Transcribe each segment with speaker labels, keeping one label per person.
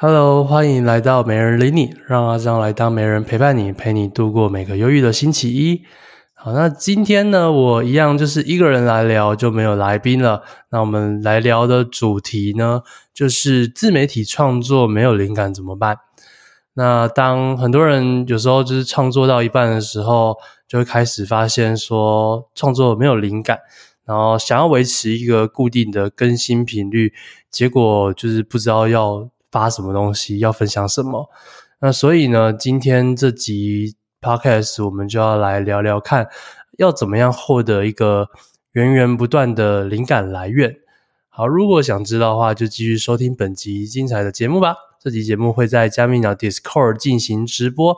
Speaker 1: Hello，欢迎来到媒人理你，让阿张来当媒人陪伴你，陪你度过每个忧郁的星期一。好，那今天呢，我一样就是一个人来聊，就没有来宾了。那我们来聊的主题呢，就是自媒体创作没有灵感怎么办？那当很多人有时候就是创作到一半的时候，就会开始发现说创作没有灵感，然后想要维持一个固定的更新频率，结果就是不知道要发什么东西，要分享什么。那所以呢，今天这集 Podcast 我们就要来聊聊看，要怎么样获得一个源源不断的灵感来源。好，如果想知道的话，就继续收听本集精彩的节目吧。这集节目会在加密鸟 Discord 进行直播。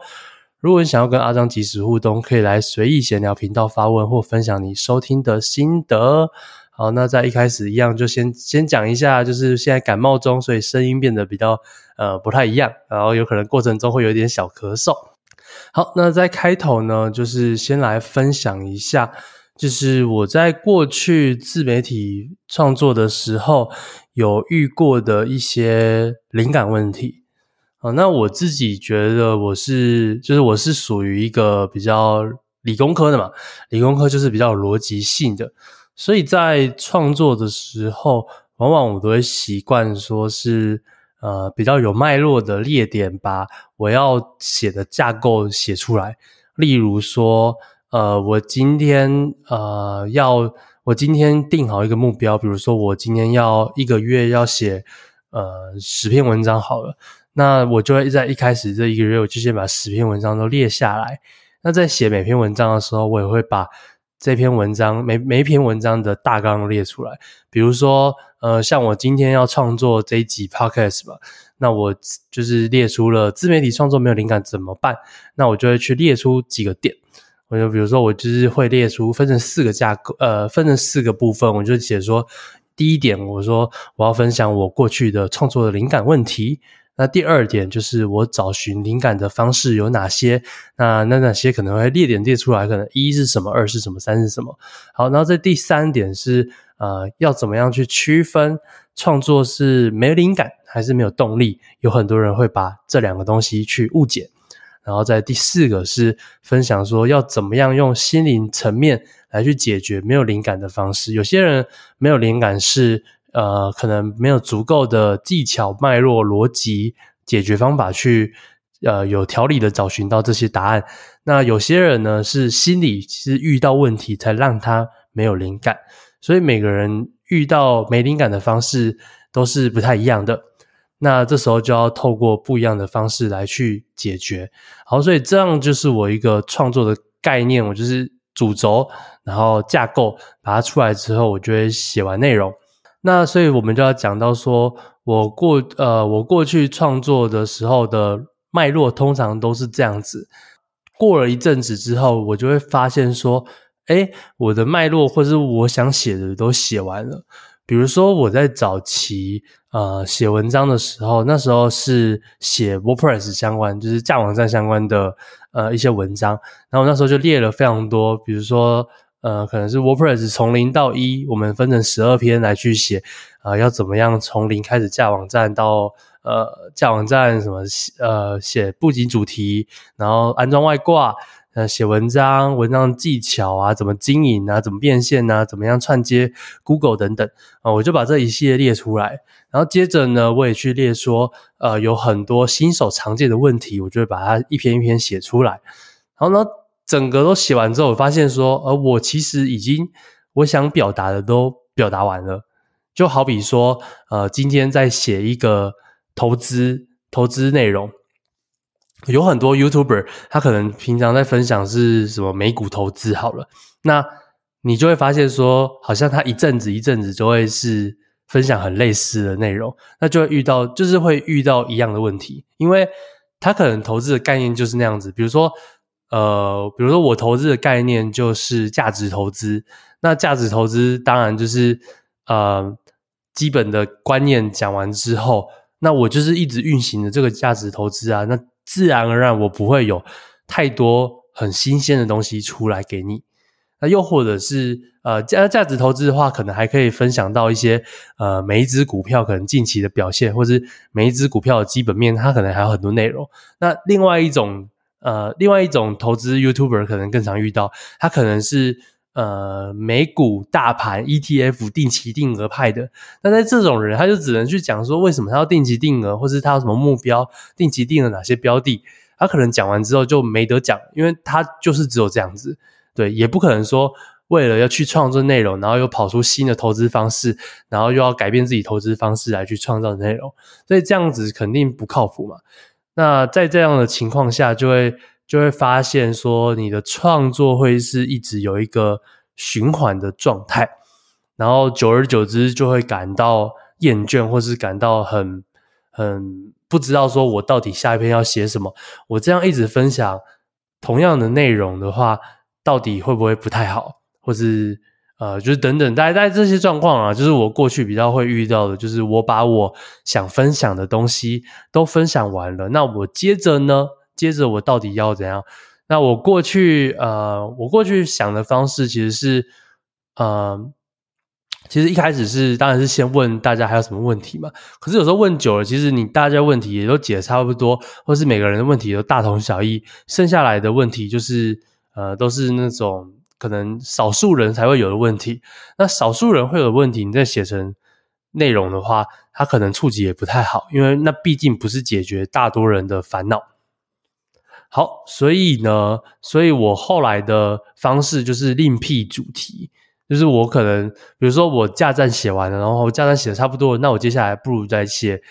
Speaker 1: 如果你想要跟阿张及时互动，可以来随意闲聊频道发问或分享你收听的心得。好，那在一开始一样，就先先讲一下，就是现在感冒中，所以声音变得比较呃不太一样，然后有可能过程中会有点小咳嗽。好，那在开头呢，就是先来分享一下。就是我在过去自媒体创作的时候，有遇过的一些灵感问题啊。那我自己觉得我是，就是我是属于一个比较理工科的嘛，理工科就是比较逻辑性的，所以在创作的时候，往往我都会习惯说是呃比较有脉络的列点，把我要写的架构写出来，例如说。呃，我今天呃要我今天定好一个目标，比如说我今天要一个月要写呃十篇文章好了，那我就会在一开始这一个月，我就先把十篇文章都列下来。那在写每篇文章的时候，我也会把这篇文章每每一篇文章的大纲列出来。比如说呃，像我今天要创作这一集 podcast 吧，那我就是列出了自媒体创作没有灵感怎么办？那我就会去列出几个点。我就比如说，我就是会列出分成四个架构，呃，分成四个部分。我就写说，第一点，我说我要分享我过去的创作的灵感问题。那第二点就是我找寻灵感的方式有哪些？那那哪些可能会列点列出来？可能一是什么，二是什么，三是什么？好，然后这第三点是，呃，要怎么样去区分创作是没灵感还是没有动力？有很多人会把这两个东西去误解。然后在第四个是分享说要怎么样用心灵层面来去解决没有灵感的方式。有些人没有灵感是呃可能没有足够的技巧、脉络、逻辑、解决方法去呃有条理的找寻到这些答案。那有些人呢是心里其实遇到问题才让他没有灵感。所以每个人遇到没灵感的方式都是不太一样的。那这时候就要透过不一样的方式来去解决。好，所以这样就是我一个创作的概念，我就是主轴，然后架构，把它出来之后，我就会写完内容。那所以我们就要讲到说，我过呃，我过去创作的时候的脉络通常都是这样子。过了一阵子之后，我就会发现说，诶，我的脉络或是我想写的都写完了。比如说我在早期呃写文章的时候，那时候是写 WordPress 相关，就是架网站相关的呃一些文章，然后那时候就列了非常多，比如说呃可能是 WordPress 从零到一，我们分成十二篇来去写，呃要怎么样从零开始架网站到呃架网站什么呃写布景主题，然后安装外挂。呃，写文章、文章技巧啊，怎么经营啊，怎么变现啊，怎么样串接 Google 等等啊，我就把这一系列列出来。然后接着呢，我也去列说，呃，有很多新手常见的问题，我就会把它一篇一篇写出来。然后呢，整个都写完之后，我发现说，呃，我其实已经我想表达的都表达完了。就好比说，呃，今天在写一个投资投资内容。有很多 YouTuber，他可能平常在分享是什么美股投资好了，那你就会发现说，好像他一阵子一阵子就会是分享很类似的内容，那就会遇到，就是会遇到一样的问题，因为他可能投资的概念就是那样子，比如说，呃，比如说我投资的概念就是价值投资，那价值投资当然就是呃基本的观念讲完之后，那我就是一直运行的这个价值投资啊，那。自然而然，我不会有太多很新鲜的东西出来给你。那又或者是呃价价值投资的话，可能还可以分享到一些呃每一只股票可能近期的表现，或是每一只股票的基本面，它可能还有很多内容。那另外一种呃另外一种投资 YouTuber 可能更常遇到，他可能是呃美股大盘 ETF 定期定额派的。那在这种人，他就只能去讲说为什么他要定期定额，或是他有什么目标，定期定了哪些标的。他可能讲完之后就没得讲，因为他就是只有这样子。对，也不可能说为了要去创作内容，然后又跑出新的投资方式，然后又要改变自己投资方式来去创造内容，所以这样子肯定不靠谱嘛。那在这样的情况下，就会就会发现说，你的创作会是一直有一个循环的状态，然后久而久之就会感到厌倦，或是感到很很不知道说我到底下一篇要写什么。我这样一直分享同样的内容的话。到底会不会不太好，或是呃，就是等等，大概这些状况啊，就是我过去比较会遇到的，就是我把我想分享的东西都分享完了，那我接着呢，接着我到底要怎样？那我过去呃，我过去想的方式其实是呃，其实一开始是当然是先问大家还有什么问题嘛，可是有时候问久了，其实你大家问题也都解得差不多，或是每个人的问题都大同小异，剩下来的问题就是。呃，都是那种可能少数人才会有的问题。那少数人会有问题，你再写成内容的话，它可能触及也不太好，因为那毕竟不是解决大多人的烦恼。好，所以呢，所以我后来的方式就是另辟主题，就是我可能比如说我架站写完了，然后架站写的差不多，那我接下来不如再写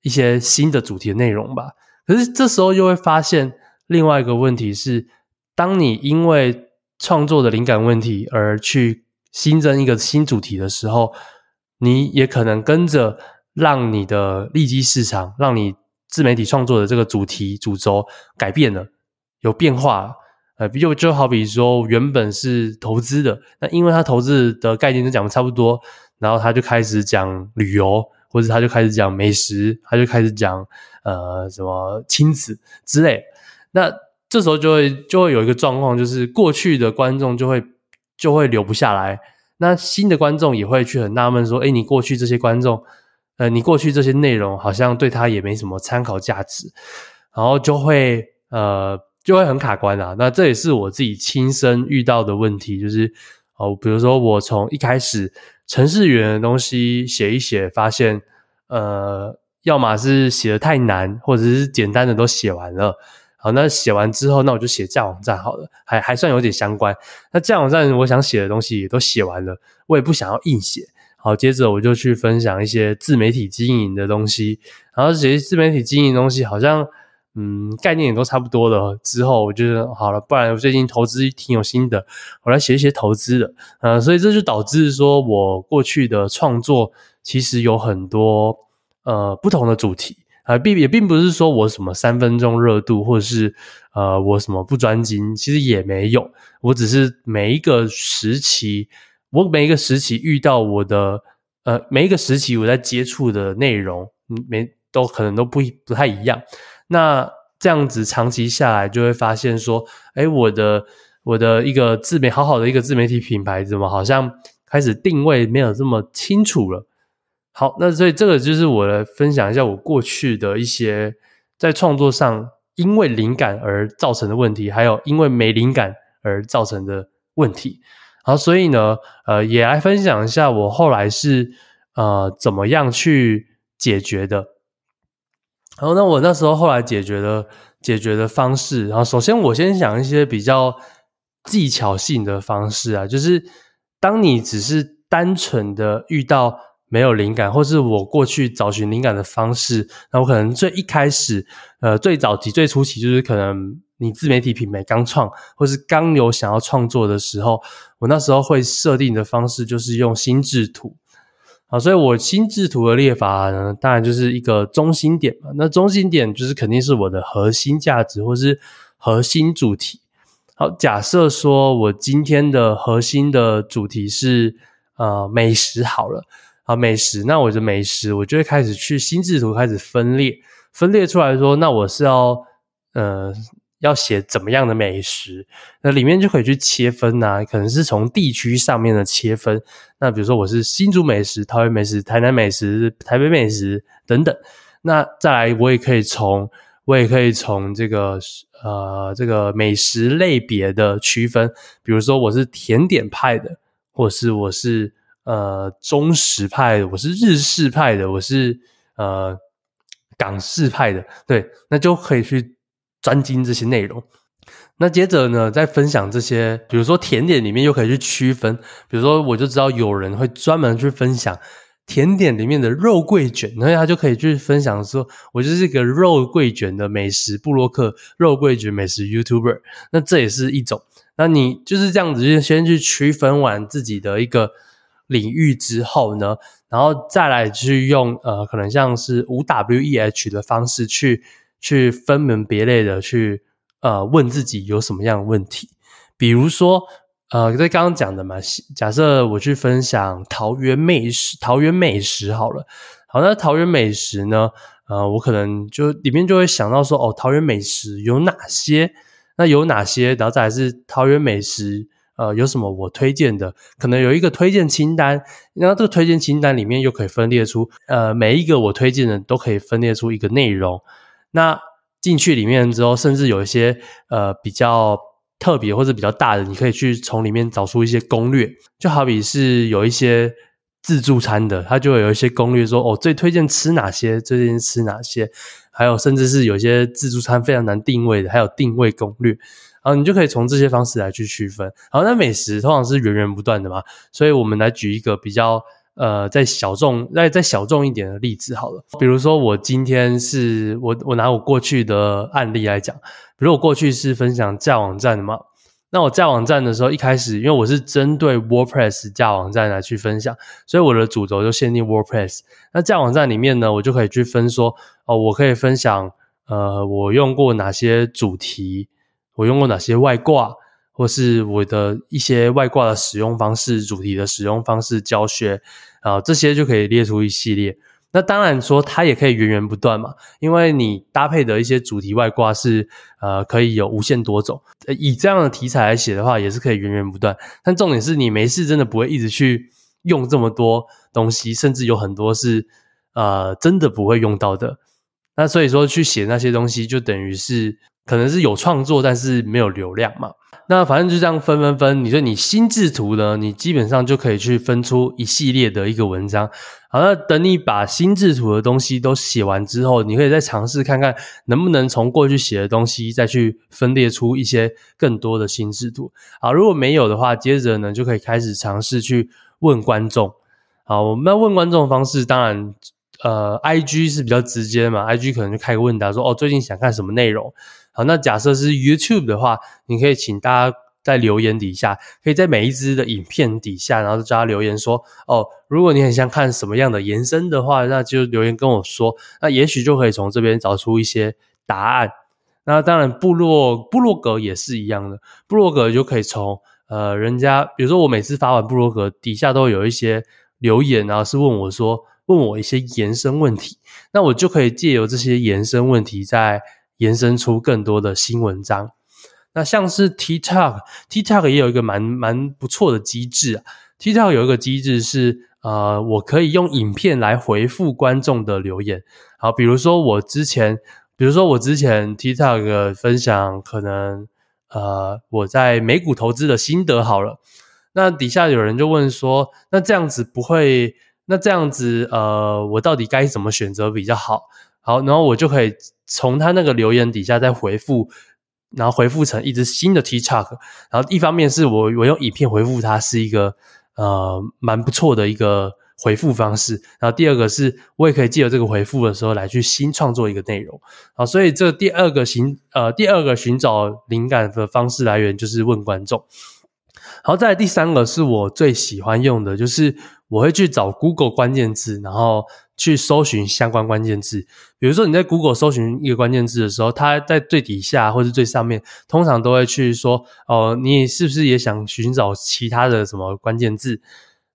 Speaker 1: 一些新的主题的内容吧。可是这时候又会发现另外一个问题是。当你因为创作的灵感问题而去新增一个新主题的时候，你也可能跟着让你的利基市场，让你自媒体创作的这个主题主轴改变了，有变化。呃，比如就好比说，原本是投资的，那因为他投资的概念都讲的差不多，然后他就开始讲旅游，或者他就开始讲美食，他就开始讲呃什么亲子之类，那。这时候就会就会有一个状况，就是过去的观众就会就会留不下来，那新的观众也会去很纳闷说：“诶，你过去这些观众，呃，你过去这些内容好像对他也没什么参考价值，然后就会呃就会很卡关啊。”那这也是我自己亲身遇到的问题，就是哦，比如说我从一开始程式语言的东西写一写，发现呃，要么是写得太难，或者是简单的都写完了。好，那写完之后，那我就写架网站好了，还还算有点相关。那架网站我想写的东西也都写完了，我也不想要硬写。好，接着我就去分享一些自媒体经营的东西，然后这些自媒体经营的东西好像，嗯，概念也都差不多了。之后我觉得好了，不然我最近投资挺有心得，我来写一些投资的。呃，所以这就导致说我过去的创作其实有很多呃不同的主题。啊，并也并不是说我什么三分钟热度，或者是呃我什么不专精，其实也没有。我只是每一个时期，我每一个时期遇到我的呃每一个时期我在接触的内容，没都可能都不不太一样。那这样子长期下来，就会发现说，哎，我的我的一个自媒好好的一个自媒体品牌，怎么好像开始定位没有这么清楚了。好，那所以这个就是我来分享一下我过去的一些在创作上因为灵感而造成的问题，还有因为没灵感而造成的问题。好，所以呢，呃，也来分享一下我后来是呃怎么样去解决的。好，那我那时候后来解决的解决的方式，然后首先我先讲一些比较技巧性的方式啊，就是当你只是单纯的遇到。没有灵感，或是我过去找寻灵感的方式，那我可能最一开始，呃，最早期、最初期，就是可能你自媒体品牌刚创，或是刚有想要创作的时候，我那时候会设定的方式就是用心智图，好，所以我心智图的列法呢，当然就是一个中心点嘛，那中心点就是肯定是我的核心价值或是核心主题。好，假设说我今天的核心的主题是呃美食好了。啊，美食，那我的美食，我就会开始去心智图开始分裂，分裂出来说，那我是要，呃，要写怎么样的美食，那里面就可以去切分啊，可能是从地区上面的切分。那比如说我是新竹美食、桃园美食、台南美食、台北美食等等。那再来，我也可以从我也可以从这个呃这个美食类别的区分，比如说我是甜点派的，或是我是呃中食派的，我是日式派的，我是呃港式派的，对，那就可以去。专精这些内容，那接着呢，再分享这些，比如说甜点里面又可以去区分，比如说我就知道有人会专门去分享甜点里面的肉桂卷，然后他就可以去分享说，我就是一个肉桂卷的美食布洛克，肉桂卷美食 YouTuber，那这也是一种。那你就是这样子，就先去区分完自己的一个领域之后呢，然后再来去用呃，可能像是五 W E H 的方式去。去分门别类的去呃问自己有什么样的问题，比如说呃在刚刚讲的嘛，假设我去分享桃园美食，桃园美食好了，好，那桃园美食呢，呃我可能就里面就会想到说哦，桃园美食有哪些？那有哪些？然后再来是桃园美食呃有什么我推荐的？可能有一个推荐清单，然后这个推荐清单里面又可以分裂出呃每一个我推荐的都可以分裂出一个内容。那进去里面之后，甚至有一些呃比较特别或者比较大的，你可以去从里面找出一些攻略。就好比是有一些自助餐的，它就会有一些攻略说，哦，最推荐吃哪些，最近吃哪些。还有甚至是有一些自助餐非常难定位的，还有定位攻略。然后你就可以从这些方式来去区分。好，那美食通常是源源不断的嘛，所以我们来举一个比较。呃，再小众，再再小众一点的例子好了。比如说，我今天是我我拿我过去的案例来讲，比如我过去是分享架网站的嘛，那我架网站的时候，一开始因为我是针对 WordPress 架网站来去分享，所以我的主轴就限定 WordPress。那架网站里面呢，我就可以去分说，哦，我可以分享，呃，我用过哪些主题，我用过哪些外挂。或是我的一些外挂的使用方式、主题的使用方式、教学啊，这些就可以列出一系列。那当然说它也可以源源不断嘛，因为你搭配的一些主题外挂是呃可以有无限多种。以这样的题材来写的话，也是可以源源不断。但重点是你没事真的不会一直去用这么多东西，甚至有很多是呃真的不会用到的。那所以说去写那些东西，就等于是可能是有创作，但是没有流量嘛。那反正就这样分分分，你说你心智图呢，你基本上就可以去分出一系列的一个文章。好，那等你把心智图的东西都写完之后，你可以再尝试看看能不能从过去写的东西再去分裂出一些更多的心智图。好，如果没有的话，接着呢就可以开始尝试去问观众。好，我们要问观众的方式，当然呃，IG 是比较直接嘛，IG 可能就开个问答说，哦，最近想看什么内容。好，那假设是 YouTube 的话，你可以请大家在留言底下，可以在每一支的影片底下，然后叫他留言说，哦，如果你很想看什么样的延伸的话，那就留言跟我说，那也许就可以从这边找出一些答案。那当然，部落部落格也是一样的，部落格就可以从呃人家，比如说我每次发完部落格底下都有一些留言，然后是问我说，问我一些延伸问题，那我就可以借由这些延伸问题在。延伸出更多的新文章，那像是 TikTok，TikTok 也有一个蛮蛮不错的机制啊。TikTok 有一个机制是，呃，我可以用影片来回复观众的留言。好，比如说我之前，比如说我之前 TikTok 分享，可能呃我在美股投资的心得好了，那底下有人就问说，那这样子不会，那这样子呃，我到底该怎么选择比较好？好，然后我就可以从他那个留言底下再回复，然后回复成一支新的 TikTok。然后一方面是我我用影片回复他是一个呃蛮不错的一个回复方式。然后第二个是我也可以借由这个回复的时候来去新创作一个内容。好，所以这第二个寻呃第二个寻找灵感的方式来源就是问观众。好，再来第三个是我最喜欢用的，就是我会去找 Google 关键字，然后。去搜寻相关关键字，比如说你在 Google 搜寻一个关键字的时候，它在最底下或者最上面，通常都会去说，哦，你是不是也想寻找其他的什么关键字？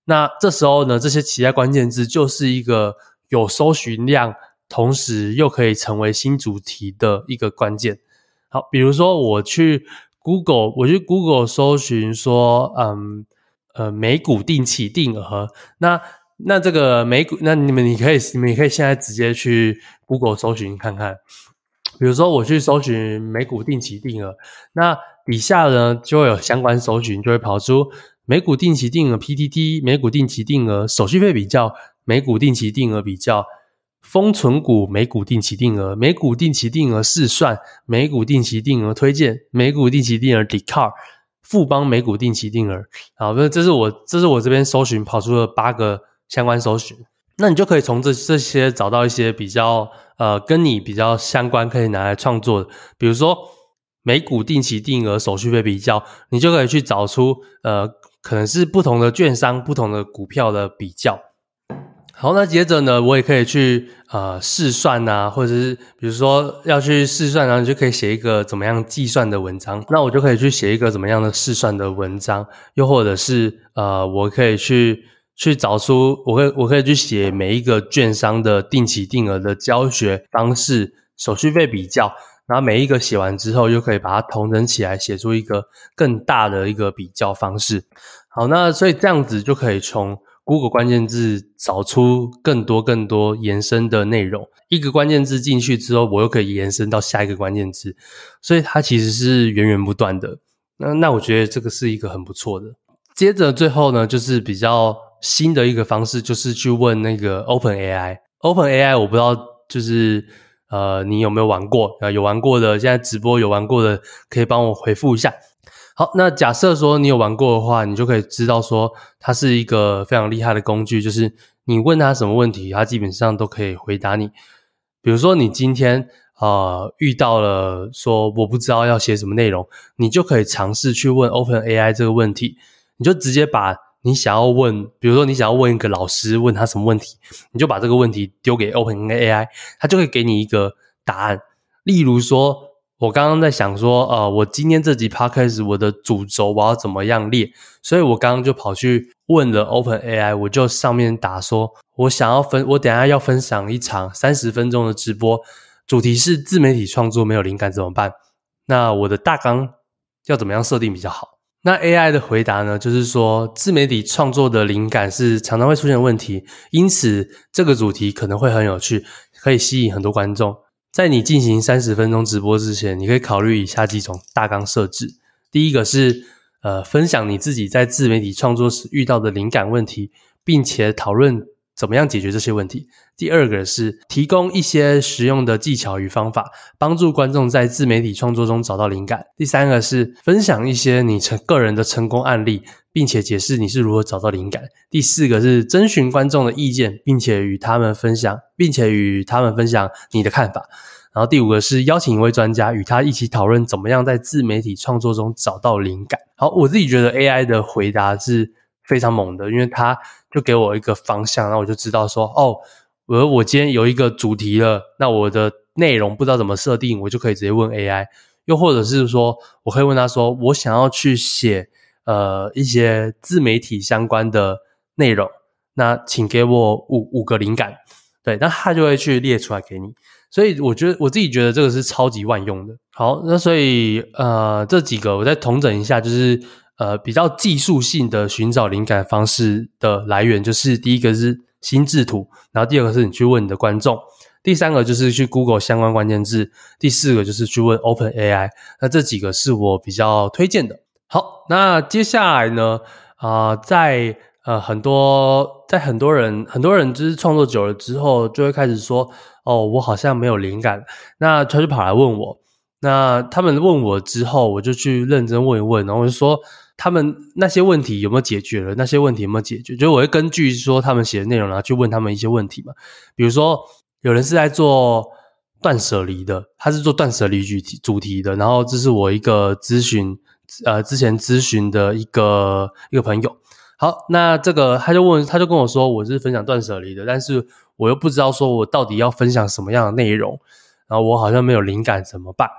Speaker 1: 那这时候呢，这些其他关键字就是一个有搜寻量，同时又可以成为新主题的一个关键。好，比如说我去 Google，我去 Google 搜寻说，嗯呃，美股定期定额，那那这个美股，那你们你可以你们也可以现在直接去 Google 搜寻看看。比如说我去搜寻美股定期定额，那底下呢就会有相关搜寻，就会跑出美股定期定额 PTT、美股定期定额手续费比较、美股定期定额比较、封存股美股定期定额、美股定期定额试算、美股定期定额推荐、美股定期定额 Descartes、富邦美股定期定额。好，那这是我这是我这边搜寻跑出了八个相关搜寻。那你就可以从这这些找到一些比较呃跟你比较相关可以拿来创作的，比如说美股定期定额手续费比较，你就可以去找出呃可能是不同的券商、不同的股票的比较。好，那接着呢，我也可以去呃试算啊，或者是比如说要去试算，然后你就可以写一个怎么样计算的文章，那我就可以去写一个怎么样的试算的文章，又或者是呃我可以去。去找出，我可以我可以去写每一个券商的定期定额的教学方式、手续费比较，然后每一个写完之后，又可以把它统整起来，写出一个更大的一个比较方式。好，那所以这样子就可以从 Google 关键字找出更多更多延伸的内容。一个关键字进去之后，我又可以延伸到下一个关键字，所以它其实是源源不断的。那那我觉得这个是一个很不错的。接着最后呢，就是比较。新的一个方式就是去问那个 OpenAI。OpenAI 我不知道，就是呃，你有没有玩过？啊，有玩过的，现在直播有玩过的，可以帮我回复一下。好，那假设说你有玩过的话，你就可以知道说它是一个非常厉害的工具，就是你问他什么问题，他基本上都可以回答你。比如说你今天呃遇到了说我不知道要写什么内容，你就可以尝试去问 OpenAI 这个问题，你就直接把。你想要问，比如说你想要问一个老师，问他什么问题，你就把这个问题丢给 OpenAI，他就会给你一个答案。例如说，我刚刚在想说，呃，我今天这集 Podcast 我的主轴我要怎么样列，所以我刚刚就跑去问了 OpenAI，我就上面打说，我想要分，我等下要分享一场三十分钟的直播，主题是自媒体创作没有灵感怎么办？那我的大纲要怎么样设定比较好？那 AI 的回答呢，就是说自媒体创作的灵感是常常会出现问题，因此这个主题可能会很有趣，可以吸引很多观众。在你进行三十分钟直播之前，你可以考虑以下几种大纲设置：第一个是呃，分享你自己在自媒体创作时遇到的灵感问题，并且讨论。怎么样解决这些问题？第二个是提供一些实用的技巧与方法，帮助观众在自媒体创作中找到灵感。第三个是分享一些你成个人的成功案例，并且解释你是如何找到灵感。第四个是征询观众的意见，并且与他们分享，并且与他们分享你的看法。然后第五个是邀请一位专家与他一起讨论怎么样在自媒体创作中找到灵感。好，我自己觉得 AI 的回答是非常猛的，因为他就给我一个方向，然后我就知道说，哦，我我今天有一个主题了，那我的内容不知道怎么设定，我就可以直接问 AI，又或者是说，我可以问他说，我想要去写呃一些自媒体相关的内容，那请给我五五个灵感，对，那他就会去列出来给你，所以我觉得我自己觉得这个是超级万用的。好，那所以呃这几个我再统整一下，就是。呃，比较技术性的寻找灵感方式的来源，就是第一个是心智图，然后第二个是你去问你的观众，第三个就是去 Google 相关关键字，第四个就是去问 OpenAI。那这几个是我比较推荐的。好，那接下来呢，啊、在呃很多在很多人很多人就是创作久了之后，就会开始说，哦，我好像没有灵感，那他就跑来问我。那他们问我之后，我就去认真问一问，然后我就说。他们那些问题有没有解决了？那些问题有没有解决？就是我会根据说他们写的内容，然后去问他们一些问题嘛。比如说，有人是在做断舍离的，他是做断舍离主题主题的。然后这是我一个咨询，呃，之前咨询的一个一个朋友。好，那这个他就问，他就跟我说，我是分享断舍离的，但是我又不知道说我到底要分享什么样的内容，然后我好像没有灵感，怎么办？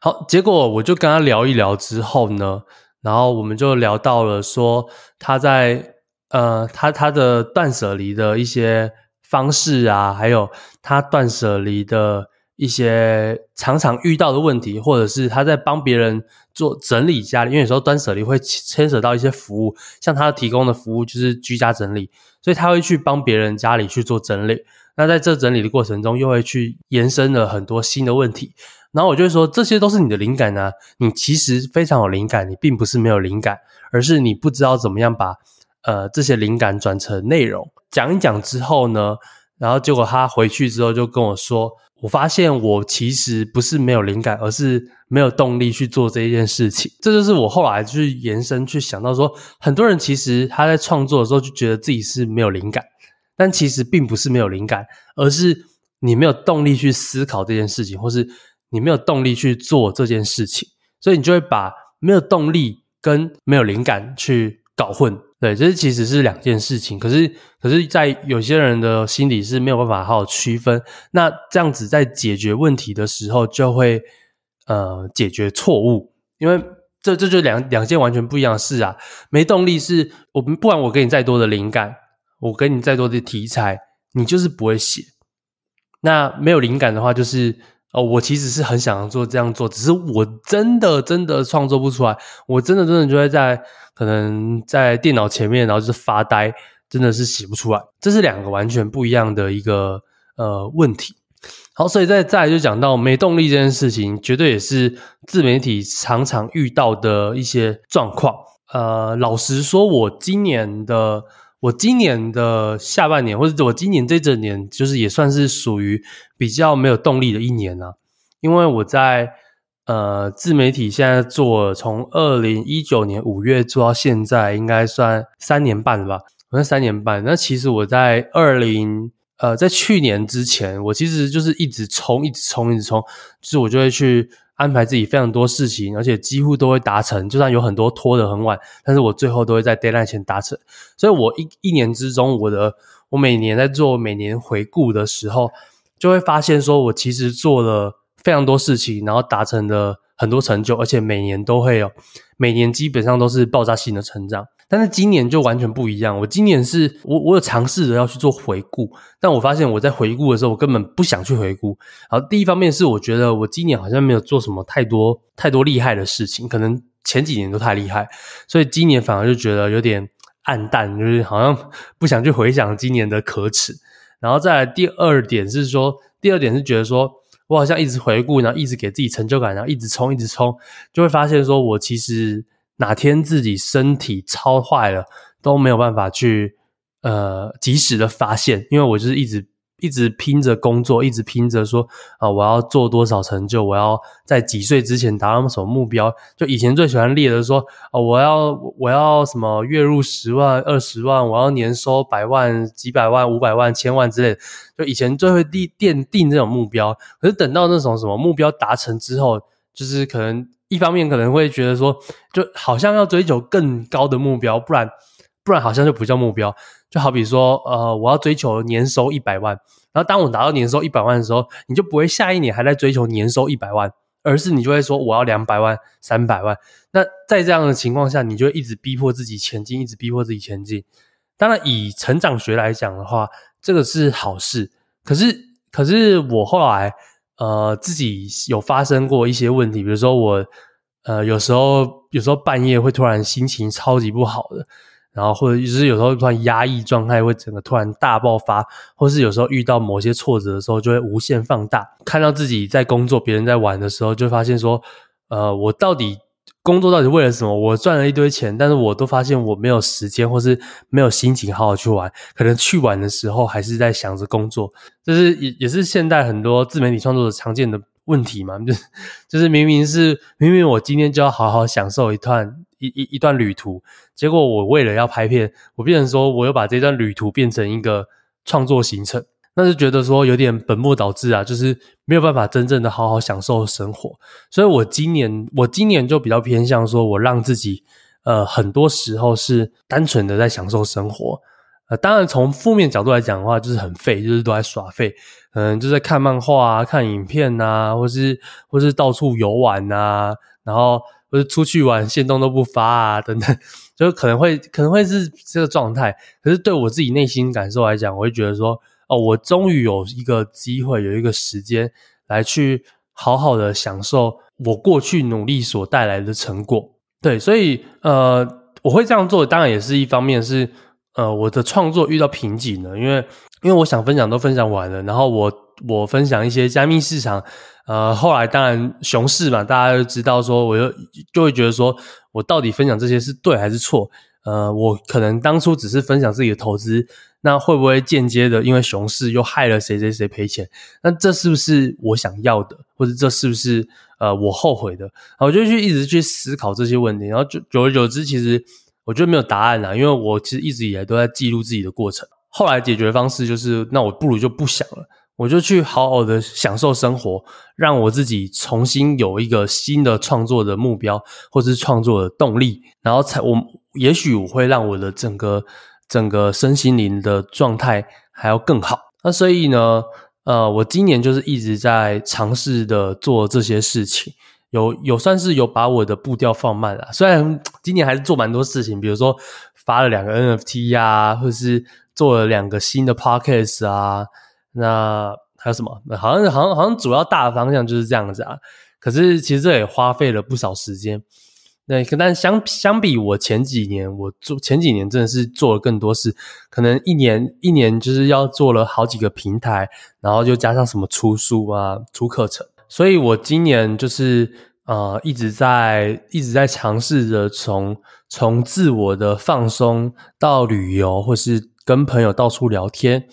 Speaker 1: 好，结果我就跟他聊一聊之后呢。然后我们就聊到了说他在呃他他的断舍离的一些方式啊，还有他断舍离的一些常常遇到的问题，或者是他在帮别人做整理家里，因为有时候断舍离会牵扯到一些服务，像他提供的服务就是居家整理，所以他会去帮别人家里去做整理。那在这整理的过程中，又会去延伸了很多新的问题。然后我就会说，这些都是你的灵感啊，你其实非常有灵感，你并不是没有灵感，而是你不知道怎么样把呃这些灵感转成内容。讲一讲之后呢，然后结果他回去之后就跟我说，我发现我其实不是没有灵感，而是没有动力去做这一件事情。这就是我后来去延伸去想到说，很多人其实他在创作的时候就觉得自己是没有灵感，但其实并不是没有灵感，而是你没有动力去思考这件事情，或是。你没有动力去做这件事情，所以你就会把没有动力跟没有灵感去搞混。对，这其实是两件事情。可是，可是在有些人的心里是没有办法好好区分。那这样子在解决问题的时候，就会呃解决错误，因为这这就两两件完全不一样的事啊。没动力是我不管我给你再多的灵感，我给你再多的题材，你就是不会写。那没有灵感的话，就是。哦，我其实是很想做这样做，只是我真的真的创作不出来，我真的真的就会在可能在电脑前面，然后就是发呆，真的是写不出来。这是两个完全不一样的一个呃问题。好，所以再再来就讲到没动力这件事情，绝对也是自媒体常常遇到的一些状况。呃，老实说，我今年的。我今年的下半年，或者我今年这整年，就是也算是属于比较没有动力的一年啊。因为我在呃自媒体现在做，从二零一九年五月做到现在，应该算三年半了吧？我算三年半。那其实我在二零呃在去年之前，我其实就是一直冲，一直冲，一直冲，就是我就会去。安排自己非常多事情，而且几乎都会达成。就算有很多拖得很晚，但是我最后都会在 deadline 前达成。所以，我一一年之中，我的我每年在做每年回顾的时候，就会发现说，我其实做了非常多事情，然后达成了很多成就，而且每年都会有，每年基本上都是爆炸性的成长。但是今年就完全不一样。我今年是我我有尝试着要去做回顾，但我发现我在回顾的时候，我根本不想去回顾。好，第一方面是我觉得我今年好像没有做什么太多太多厉害的事情，可能前几年都太厉害，所以今年反而就觉得有点黯淡，就是好像不想去回想今年的可耻。然后再来第二点是说，第二点是觉得说我好像一直回顾，然后一直给自己成就感，然后一直冲，一直冲，就会发现说我其实。哪天自己身体超坏了，都没有办法去呃及时的发现，因为我就是一直一直拼着工作，一直拼着说啊、我要做多少成就，我要在几岁之前达到什么目标。就以前最喜欢列的说啊、我要我要什么月入十万、二十万，我要年收百万、几百万、五百万、千万之类的。就以前最会定奠定这种目标，可是等到那种什么目标达成之后，就是可能。一方面可能会觉得说，就好像要追求更高的目标，不然不然好像就不叫目标。就好比说，呃，我要追求年收一百万，然后当我达到年收一百万的时候，你就不会下一年还在追求年收一百万，而是你就会说我要两百万、三百万。那在这样的情况下，你就会一直逼迫自己前进，一直逼迫自己前进。当然，以成长学来讲的话，这个是好事。可是，可是我后来。呃，自己有发生过一些问题，比如说我，呃，有时候有时候半夜会突然心情超级不好的，然后或者就是有时候突然压抑状态会整个突然大爆发，或是有时候遇到某些挫折的时候就会无限放大，看到自己在工作，别人在玩的时候，就发现说，呃，我到底。工作到底为了什么？我赚了一堆钱，但是我都发现我没有时间，或是没有心情好好去玩。可能去玩的时候，还是在想着工作。这是也也是现代很多自媒体创作者常见的问题嘛？就是就是明明是明明我今天就要好好享受一段一一一段旅途，结果我为了要拍片，我变成说我又把这段旅途变成一个创作行程。但是觉得说有点本末倒置啊，就是没有办法真正的好好享受生活，所以我今年我今年就比较偏向说，我让自己呃很多时候是单纯的在享受生活，呃，当然从负面角度来讲的话，就是很废，就是都在耍废，嗯，就在看漫画啊、看影片呐，或是或是到处游玩呐，然后或是出去玩，线动都不发啊等等，就可能会可能会是这个状态。可是对我自己内心感受来讲，我会觉得说。哦，我终于有一个机会，有一个时间来去好好的享受我过去努力所带来的成果。对，所以呃，我会这样做，当然也是一方面是呃，我的创作遇到瓶颈了，因为因为我想分享都分享完了，然后我我分享一些加密市场。呃，后来当然熊市嘛，大家都知道说，我就就会觉得说，我到底分享这些是对还是错？呃，我可能当初只是分享自己的投资，那会不会间接的因为熊市又害了谁谁谁赔钱？那这是不是我想要的，或者这是不是呃我后悔的？我就去一直去思考这些问题，然后就久而久之，其实我觉得没有答案啦，因为我其实一直以来都在记录自己的过程。后来解决方式就是，那我不如就不想了。我就去好好的享受生活，让我自己重新有一个新的创作的目标，或是创作的动力，然后才我也许我会让我的整个整个身心灵的状态还要更好。那所以呢，呃，我今年就是一直在尝试的做这些事情，有有算是有把我的步调放慢了。虽然 今年还是做蛮多事情，比如说发了两个 NFT 呀、啊，或是做了两个新的 Podcast 啊。那还有什么？好像好像好像主要大的方向就是这样子啊。可是其实这也花费了不少时间。那但相相比我前几年，我做前几年真的是做了更多事，可能一年一年就是要做了好几个平台，然后就加上什么出书啊、出课程。所以我今年就是呃一直在一直在尝试着从从自我的放松到旅游，或是跟朋友到处聊天。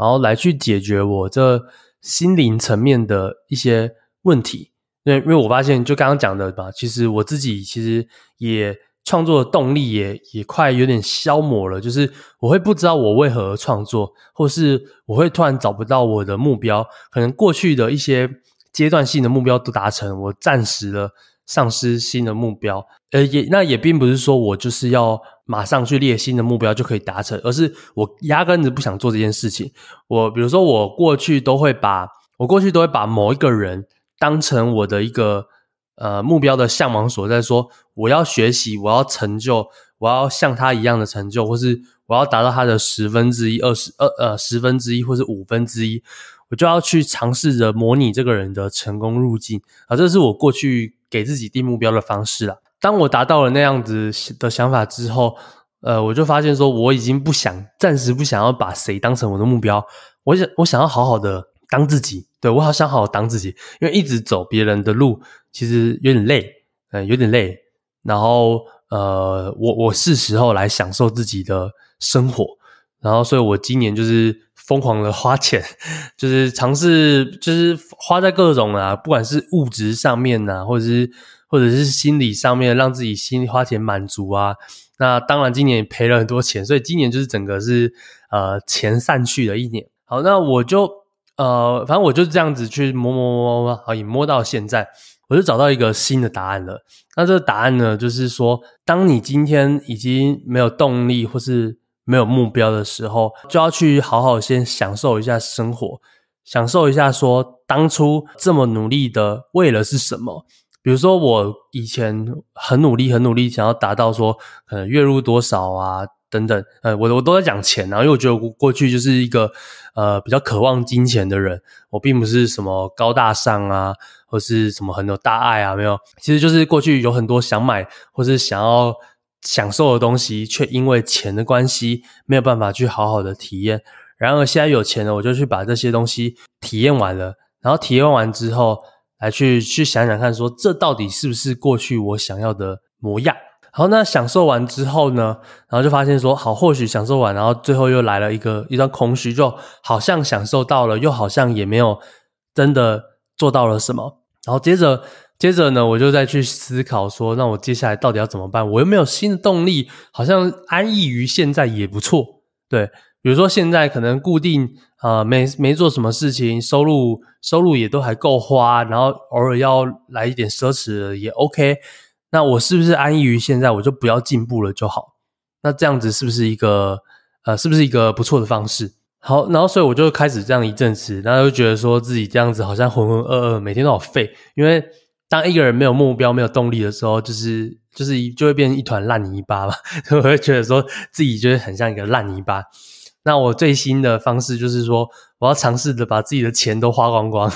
Speaker 1: 然后来去解决我这心灵层面的一些问题，因为因为我发现就刚刚讲的吧，其实我自己其实也创作的动力也也快有点消磨了，就是我会不知道我为何创作，或是我会突然找不到我的目标，可能过去的一些阶段性的目标都达成，我暂时的丧失新的目标，呃，也那也并不是说我就是要。马上去列新的目标就可以达成，而是我压根子不想做这件事情。我比如说，我过去都会把我过去都会把某一个人当成我的一个呃目标的向往所在，说我要学习，我要成就，我要像他一样的成就，或是我要达到他的十分之一、二十二呃十分之一，或是五分之一，我就要去尝试着模拟这个人的成功路径啊，这是我过去给自己定目标的方式啦。当我达到了那样子的想法之后，呃，我就发现说，我已经不想，暂时不想要把谁当成我的目标。我想，我想要好好的当自己。对，我好想好好当自己，因为一直走别人的路，其实有点累，嗯，有点累。然后，呃，我我是时候来享受自己的生活。然后，所以我今年就是疯狂的花钱，就是尝试，就是花在各种啊，不管是物质上面呐，或者是。或者是心理上面让自己心里花钱满足啊，那当然今年也赔了很多钱，所以今年就是整个是呃钱散去的一年。好，那我就呃反正我就这样子去摸摸摸摸，好，也摸到现在，我就找到一个新的答案了。那这个答案呢，就是说，当你今天已经没有动力或是没有目标的时候，就要去好好先享受一下生活，享受一下说当初这么努力的为了是什么。比如说，我以前很努力，很努力，想要达到说，可能月入多少啊，等等，呃，我我都在讲钱啊，因为我觉得我过去就是一个呃比较渴望金钱的人，我并不是什么高大上啊，或是什么很有大爱啊，没有，其实就是过去有很多想买或是想要享受的东西，却因为钱的关系没有办法去好好的体验。然而现在有钱了，我就去把这些东西体验完了，然后体验完之后。来去去想想看，说这到底是不是过去我想要的模样？好，那享受完之后呢，然后就发现说，好，或许享受完，然后最后又来了一个一段空虚，就好像享受到了，又好像也没有真的做到了什么。然后接着接着呢，我就再去思考说，那我接下来到底要怎么办？我又没有新的动力，好像安逸于现在也不错，对。比如说现在可能固定啊、呃，没没做什么事情，收入收入也都还够花，然后偶尔要来一点奢侈也 OK。那我是不是安逸于现在，我就不要进步了就好？那这样子是不是一个呃，是不是一个不错的方式？好，然后所以我就开始这样一阵子，然后就觉得说自己这样子好像浑浑噩噩，每天都好废。因为当一个人没有目标、没有动力的时候，就是就是就会变成一团烂泥巴嘛。我会觉得说自己就是很像一个烂泥巴。那我最新的方式就是说，我要尝试着把自己的钱都花光光，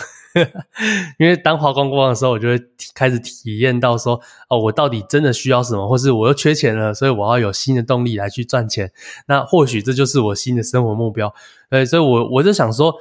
Speaker 1: 因为当花光光的时候，我就会开始体验到说，哦，我到底真的需要什么，或是我又缺钱了，所以我要有新的动力来去赚钱。那或许这就是我新的生活目标。对，所以我我就想说，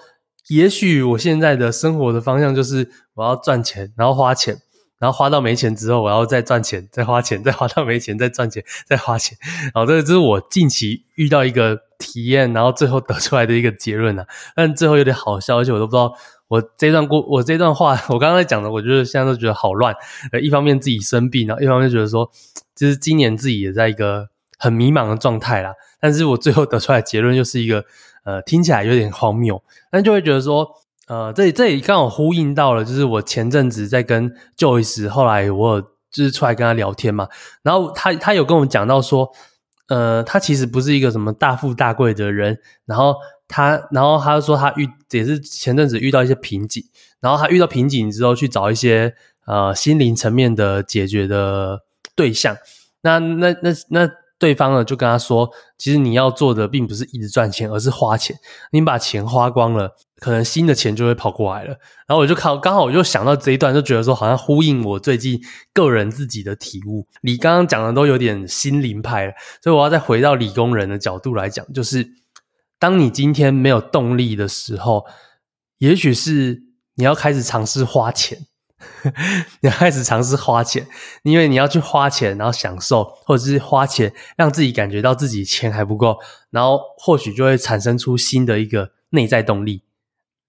Speaker 1: 也许我现在的生活的方向就是我要赚钱，然后花钱，然后花到没钱之后，我要再赚钱，再花钱，再花到没钱，再赚钱，再花钱。然后这个是我近期遇到一个体验，然后最后得出来的一个结论啊。但最后有点好笑，而且我都不知道。我这段过，我这段话，我刚刚在讲的，我觉得现在都觉得好乱。呃，一方面自己生病，然后一方面觉得说，其实今年自己也在一个很迷茫的状态啦。但是我最后得出来结论又是一个，呃，听起来有点荒谬，但就会觉得说，呃，这里这里刚好呼应到了，就是我前阵子在跟 Joyce，后来我就是出来跟他聊天嘛，然后他他有跟我讲到说，呃，他其实不是一个什么大富大贵的人，然后。他，然后他说他遇也是前阵子遇到一些瓶颈，然后他遇到瓶颈之后去找一些呃心灵层面的解决的对象。那那那那对方呢就跟他说，其实你要做的并不是一直赚钱，而是花钱。你把钱花光了，可能新的钱就会跑过来了。然后我就看，刚好我就想到这一段，就觉得说好像呼应我最近个人自己的体悟。你刚刚讲的都有点心灵派了，所以我要再回到理工人的角度来讲，就是。当你今天没有动力的时候，也许是你要开始尝试花钱，你要开始尝试花钱，因为你要去花钱，然后享受，或者是花钱让自己感觉到自己钱还不够，然后或许就会产生出新的一个内在动力，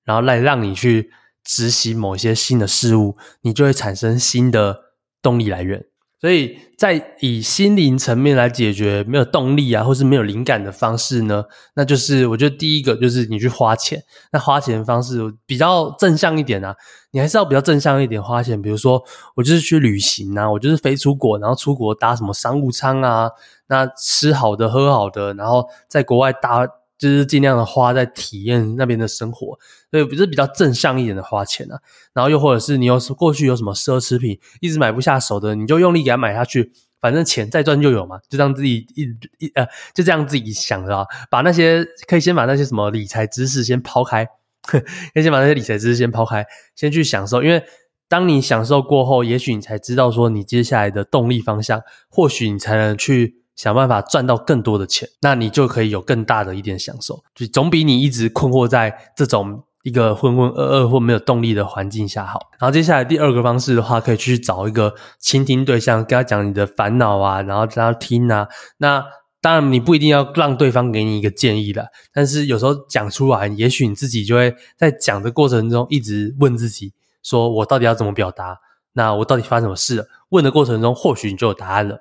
Speaker 1: 然后来让你去执行某些新的事物，你就会产生新的动力来源。所以在以心灵层面来解决没有动力啊，或是没有灵感的方式呢，那就是我觉得第一个就是你去花钱。那花钱的方式比较正向一点啊，你还是要比较正向一点花钱。比如说我就是去旅行啊，我就是飞出国，然后出国搭什么商务舱啊，那吃好的喝好的，然后在国外搭。就是尽量的花在体验那边的生活，所以不是比较正向一点的花钱啊。然后又或者是你有过去有什么奢侈品一直买不下手的，你就用力给它买下去，反正钱再赚就有嘛。就让自己一一呃，就这样自己想着啊，把那些可以先把那些什么理财知识先抛开，可以先把那些理财知识先抛开，先去享受。因为当你享受过后，也许你才知道说你接下来的动力方向，或许你才能去。想办法赚到更多的钱，那你就可以有更大的一点享受，就总比你一直困惑在这种一个浑浑噩噩或没有动力的环境下好。然后接下来第二个方式的话，可以去找一个倾听对象，跟他讲你的烦恼啊，然后让他听啊。那当然你不一定要让对方给你一个建议的，但是有时候讲出来，也许你自己就会在讲的过程中一直问自己：说我到底要怎么表达？那我到底发生什么事了？问的过程中，或许你就有答案了。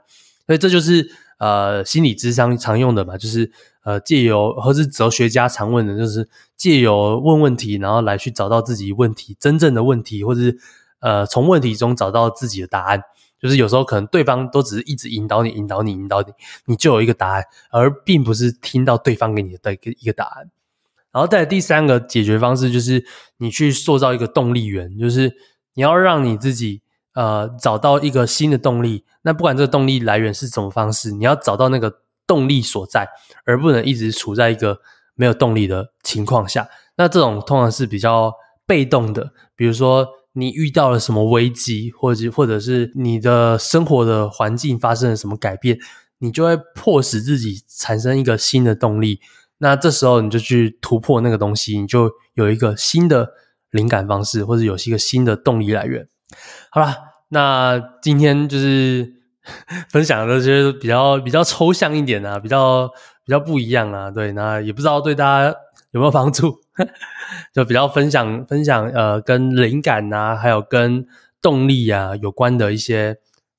Speaker 1: 所以这就是。呃，心理智商常用的嘛，就是呃，借由或是哲学家常问的，就是借由问问题，然后来去找到自己问题真正的问题，或者是呃，从问题中找到自己的答案。就是有时候可能对方都只是一直引导你，引导你，引导你，你就有一个答案，而并不是听到对方给你的一个一个答案。然后再第三个解决方式，就是你去塑造一个动力源，就是你要让你自己。呃，找到一个新的动力，那不管这个动力来源是什么方式，你要找到那个动力所在，而不能一直处在一个没有动力的情况下。那这种通常是比较被动的，比如说你遇到了什么危机，或者或者是你的生活的环境发生了什么改变，你就会迫使自己产生一个新的动力。那这时候你就去突破那个东西，你就有一个新的灵感方式，或者有一个新的动力来源。好啦，那今天就是 分享的这些比较比较抽象一点啊，比较比较不一样啊，对，那也不知道对大家有没有帮助，就比较分享分享呃，跟灵感啊，还有跟动力啊有关的一些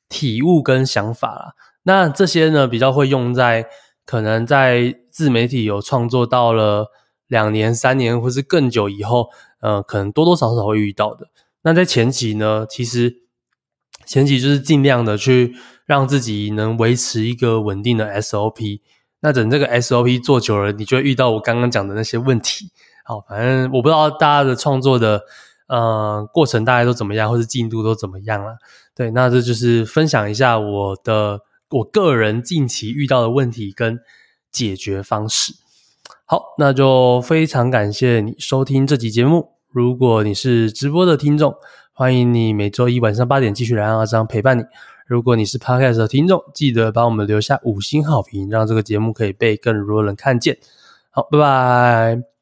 Speaker 1: 体悟跟想法啦。那这些呢，比较会用在可能在自媒体有创作到了两年、三年或是更久以后，呃，可能多多少少会遇到的。那在前期呢，其实前期就是尽量的去让自己能维持一个稳定的 SOP。那等这个 SOP 做久了，你就会遇到我刚刚讲的那些问题。好，反正我不知道大家的创作的呃过程大概都怎么样，或是进度都怎么样了。对，那这就是分享一下我的我个人近期遇到的问题跟解决方式。好，那就非常感谢你收听这集节目。如果你是直播的听众，欢迎你每周一晚上八点继续来让阿张陪伴你。如果你是 Podcast 的听众，记得帮我们留下五星好评，让这个节目可以被更多人看见。好，拜拜。